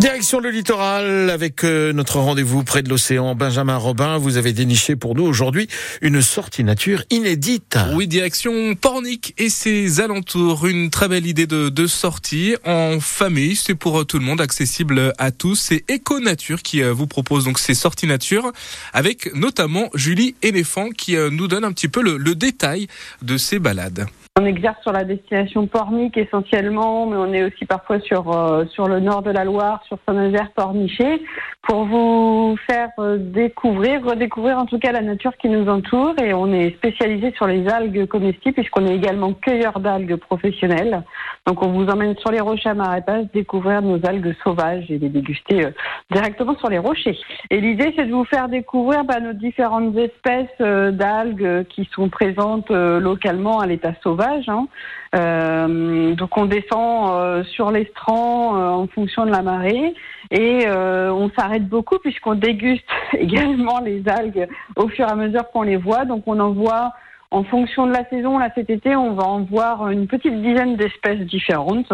Direction le littoral avec euh, notre rendez-vous près de l'océan. Benjamin Robin, vous avez déniché pour nous aujourd'hui une sortie nature inédite. Oui, direction Pornic et ses alentours. Une très belle idée de, sortie en famille. C'est pour tout le monde, accessible à tous. C'est Eco Nature qui euh, vous propose donc ces sorties nature avec notamment Julie Éléphant qui euh, nous donne un petit peu le, le détail de ces balades. On exerce sur la destination Pornic essentiellement, mais on est aussi parfois sur euh, sur le nord de la Loire, sur Saint-Nazaire, Pornichet, pour vous faire euh, découvrir, redécouvrir en tout cas la nature qui nous entoure. Et on est spécialisé sur les algues comestibles puisqu'on est également cueilleur d'algues professionnels. Donc on vous emmène sur les rochers à Marapas découvrir nos algues sauvages et les déguster euh, directement sur les rochers. Et l'idée c'est de vous faire découvrir bah, nos différentes espèces d'algues qui sont présentes localement à l'état sauvage Hein. Euh, donc on descend euh, sur l'estran euh, en fonction de la marée et on s'arrête beaucoup puisqu'on déguste également les algues au fur et à mesure qu'on les voit. Donc on en voit en fonction de la saison, là cet été, on va en voir une petite dizaine d'espèces différentes.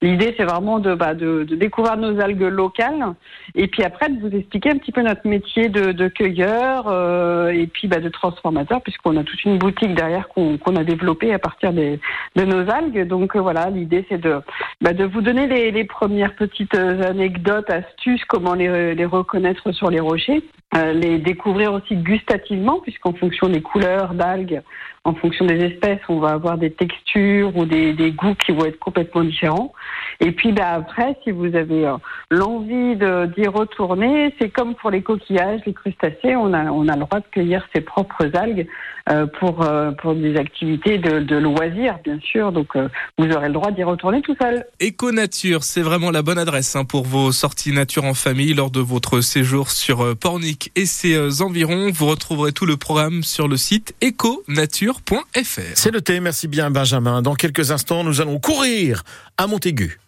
L'idée, c'est vraiment de, bah, découvrir nos algues locales et puis après de vous expliquer un petit peu notre métier de, de cueilleur euh, et puis bah, de transformateur, puisqu'on a toute une boutique derrière qu'on a développée à partir de nos algues. Donc euh, voilà, l'idée, c'est de, bah, de vous donner les, les, premières petites anecdotes, astuces, comment les, les reconnaître sur les rochers. Euh, les découvrir aussi gustativement, puisqu'en fonction des couleurs d'algues, en fonction des espèces, on va avoir des textures ou des, des goûts qui vont être complètement différents. Et puis bah, après, si vous avez euh, l'envie d'y retourner, c'est comme pour les coquillages, les crustacés, on a, on a le droit de cueillir ses propres algues euh, pour, euh, pour des activités de, de loisirs, bien sûr. Donc euh, vous aurez le droit d'y retourner tout seul. Eco Nature, c'est vraiment la bonne adresse hein, pour vos sorties nature en famille lors de votre séjour sur euh, Pornic et ses environs. Vous retrouverez tout le programme sur le site econature.fr. C'est le thé, merci bien Benjamin. Dans quelques instants, nous allons courir à Montaigu.